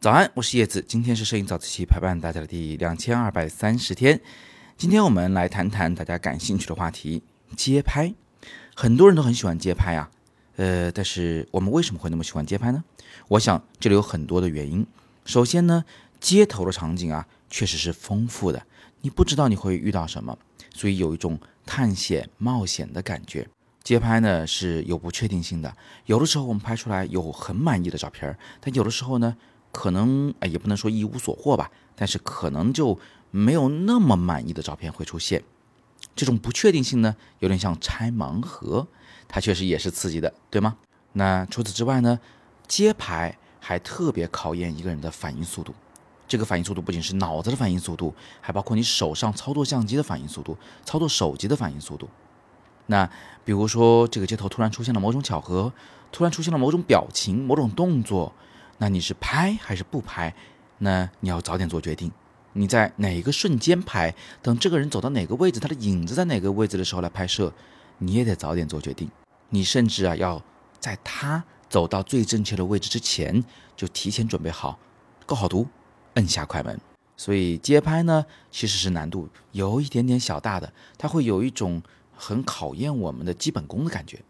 早安，我是叶子，今天是摄影早自习陪伴大家的第两千二百三十天。今天我们来谈谈大家感兴趣的话题——街拍。很多人都很喜欢街拍啊，呃，但是我们为什么会那么喜欢街拍呢？我想这里有很多的原因。首先呢，街头的场景啊，确实是丰富的，你不知道你会遇到什么，所以有一种探险冒险的感觉。街拍呢是有不确定性的，有的时候我们拍出来有很满意的照片，但有的时候呢。可能哎，也不能说一无所获吧，但是可能就没有那么满意的照片会出现。这种不确定性呢，有点像拆盲盒，它确实也是刺激的，对吗？那除此之外呢，街拍还特别考验一个人的反应速度。这个反应速度不仅是脑子的反应速度，还包括你手上操作相机的反应速度，操作手机的反应速度。那比如说，这个街头突然出现了某种巧合，突然出现了某种表情、某种动作。那你是拍还是不拍？那你要早点做决定。你在哪个瞬间拍？等这个人走到哪个位置，他的影子在哪个位置的时候来拍摄，你也得早点做决定。你甚至啊，要在他走到最正确的位置之前，就提前准备好，构好图，摁下快门。所以街拍呢，其实是难度有一点点小大的，它会有一种很考验我们的基本功的感觉。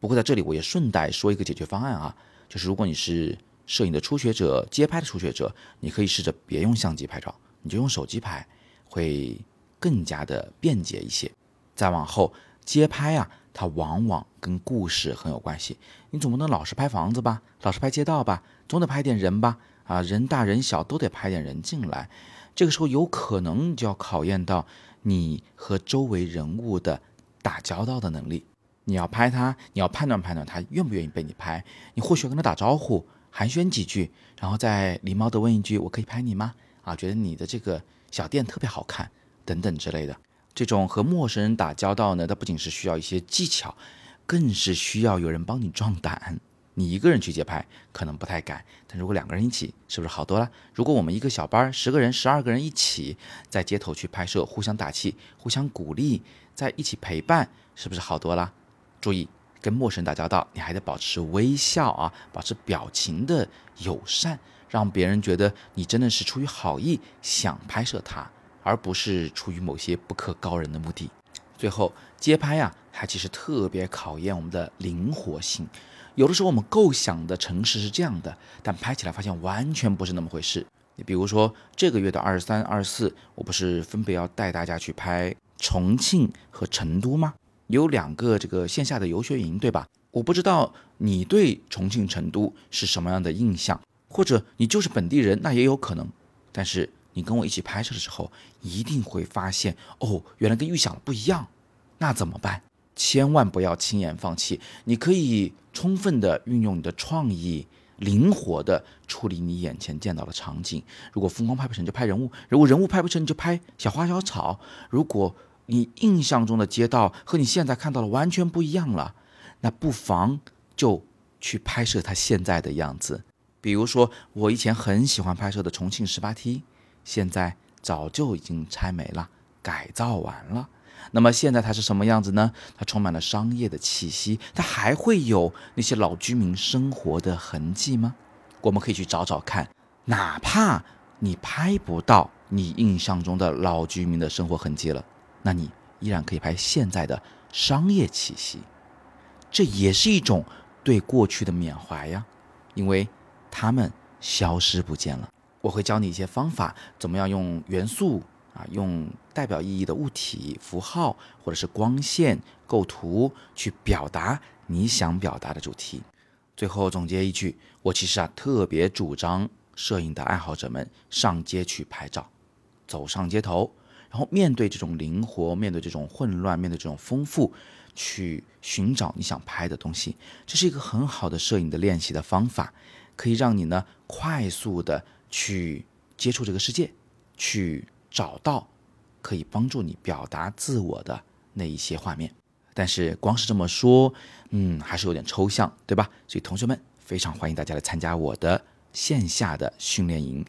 不过在这里，我也顺带说一个解决方案啊，就是如果你是。摄影的初学者，街拍的初学者，你可以试着别用相机拍照，你就用手机拍，会更加的便捷一些。再往后，街拍啊，它往往跟故事很有关系。你总不能老是拍房子吧，老是拍街道吧，总得拍点人吧？啊，人大人小都得拍点人进来。这个时候有可能就要考验到你和周围人物的打交道的能力。你要拍他，你要判断判断他愿不愿意被你拍，你或许要跟他打招呼。寒暄几句，然后再礼貌的问一句：“我可以拍你吗？”啊，觉得你的这个小店特别好看，等等之类的。这种和陌生人打交道呢，它不仅是需要一些技巧，更是需要有人帮你壮胆。你一个人去街拍可能不太敢，但如果两个人一起，是不是好多了？如果我们一个小班，十个人、十二个人一起在街头去拍摄，互相打气、互相鼓励，在一起陪伴，是不是好多了？注意。跟陌生人打交道，你还得保持微笑啊，保持表情的友善，让别人觉得你真的是出于好意想拍摄他，而不是出于某些不可告人的目的。最后，街拍呀，它其实特别考验我们的灵活性。有的时候我们构想的城市是这样的，但拍起来发现完全不是那么回事。你比如说，这个月的二十三、二十四，我不是分别要带大家去拍重庆和成都吗？有两个这个线下的游学营，对吧？我不知道你对重庆、成都是什么样的印象，或者你就是本地人，那也有可能。但是你跟我一起拍摄的时候，一定会发现，哦，原来跟预想的不一样。那怎么办？千万不要轻言放弃。你可以充分的运用你的创意，灵活的处理你眼前见到的场景。如果风光拍不成，就拍人物；如果人物拍不成，你就拍小花小草。如果你印象中的街道和你现在看到的完全不一样了，那不妨就去拍摄它现在的样子。比如说，我以前很喜欢拍摄的重庆十八梯，现在早就已经拆没了，改造完了。那么现在它是什么样子呢？它充满了商业的气息，它还会有那些老居民生活的痕迹吗？我们可以去找找看，哪怕你拍不到你印象中的老居民的生活痕迹了。那你依然可以拍现在的商业气息，这也是一种对过去的缅怀呀，因为他们消失不见了。我会教你一些方法，怎么样用元素啊，用代表意义的物体、符号或者是光线构图去表达你想表达的主题。最后总结一句，我其实啊特别主张摄影的爱好者们上街去拍照，走上街头。然后面对这种灵活，面对这种混乱，面对这种丰富，去寻找你想拍的东西，这是一个很好的摄影的练习的方法，可以让你呢快速的去接触这个世界，去找到可以帮助你表达自我的那一些画面。但是光是这么说，嗯，还是有点抽象，对吧？所以同学们非常欢迎大家来参加我的线下的训练营，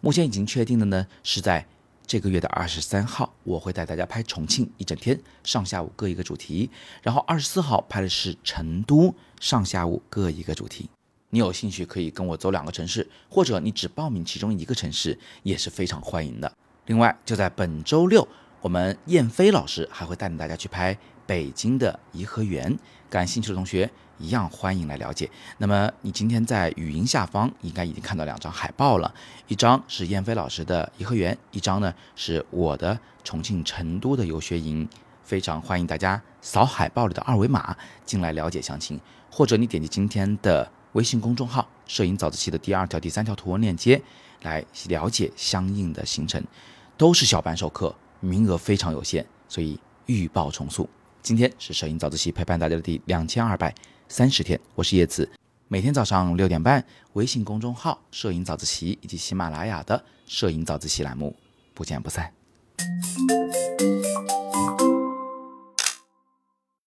目前已经确定的呢是在。这个月的二十三号，我会带大家拍重庆一整天，上下午各一个主题。然后二十四号拍的是成都，上下午各一个主题。你有兴趣可以跟我走两个城市，或者你只报名其中一个城市也是非常欢迎的。另外，就在本周六，我们燕飞老师还会带领大家去拍北京的颐和园。感兴趣的同学一样欢迎来了解。那么你今天在语音下方应该已经看到两张海报了，一张是燕飞老师的颐和园，一张呢是我的重庆成都的游学营。非常欢迎大家扫海报里的二维码进来了解详情，或者你点击今天的微信公众号“摄影早自习”的第二条、第三条图文链接来了解相应的行程。都是小班授课，名额非常有限，所以预报重塑。今天是摄影早自习陪伴大家的第两千二百三十天，我是叶子，每天早上六点半，微信公众号“摄影早自习”以及喜马拉雅的“摄影早自习”栏目，不见不散。